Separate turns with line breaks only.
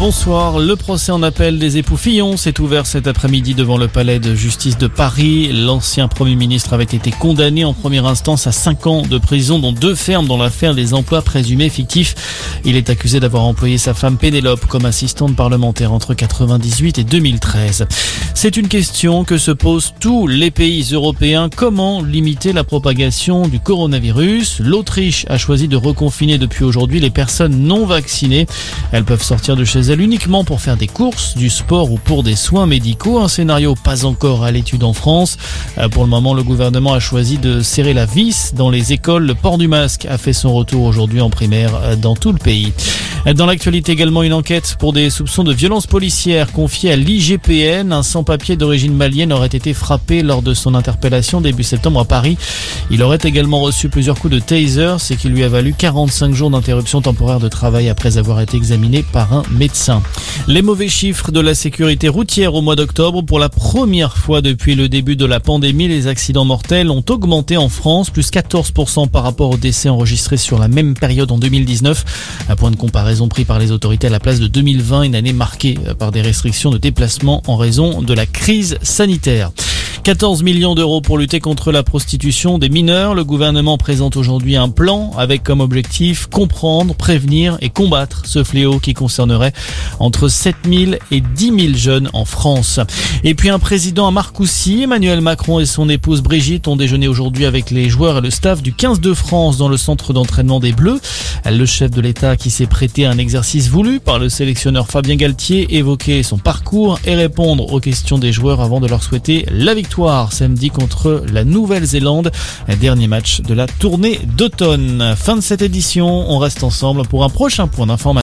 Bonsoir. Le procès en appel des époux Fillon s'est ouvert cet après-midi devant le palais de justice de Paris. L'ancien Premier ministre avait été condamné en première instance à 5 ans de prison, dont deux fermes dans l'affaire des emplois présumés fictifs. Il est accusé d'avoir employé sa femme Pénélope comme assistante parlementaire entre 98 et 2013. C'est une question que se posent tous les pays européens. Comment limiter la propagation du coronavirus? L'Autriche a choisi de reconfiner depuis aujourd'hui les personnes non vaccinées. Elles peuvent sortir de chez elles uniquement pour faire des courses, du sport ou pour des soins médicaux. Un scénario pas encore à l'étude en France. Euh, pour le moment, le gouvernement a choisi de serrer la vis dans les écoles. Le port du masque a fait son retour aujourd'hui en primaire euh, dans tout le pays. Dans l'actualité également, une enquête pour des soupçons de violence policière confiée à l'IGPN. Un sans-papier d'origine malienne aurait été frappé lors de son interpellation début septembre à Paris. Il aurait également reçu plusieurs coups de taser, ce qui lui a valu 45 jours d'interruption temporaire de travail après avoir été examiné par un médecin. Les mauvais chiffres de la sécurité routière au mois d'octobre. Pour la première fois depuis le début de la pandémie, les accidents mortels ont augmenté en France, plus 14% par rapport aux décès enregistrés sur la même période en 2019. Un point de comparaison pris par les autorités à la place de 2020, une année marquée par des restrictions de déplacement en raison de la crise sanitaire. 14 millions d'euros pour lutter contre la prostitution des mineurs. Le gouvernement présente aujourd'hui un plan avec comme objectif comprendre, prévenir et combattre ce fléau qui concernerait entre 7 000 et 10 000 jeunes en France. Et puis un président à Marcoussis, Emmanuel Macron et son épouse Brigitte ont déjeuné aujourd'hui avec les joueurs et le staff du 15 de France dans le centre d'entraînement des Bleus. Le chef de l'État qui s'est prêté à un exercice voulu par le sélectionneur Fabien Galtier évoquer son parcours et répondre aux questions des joueurs avant de leur souhaiter la samedi contre la Nouvelle-Zélande. Dernier match de la tournée d'automne. Fin de cette édition. On reste ensemble pour un prochain point d'information.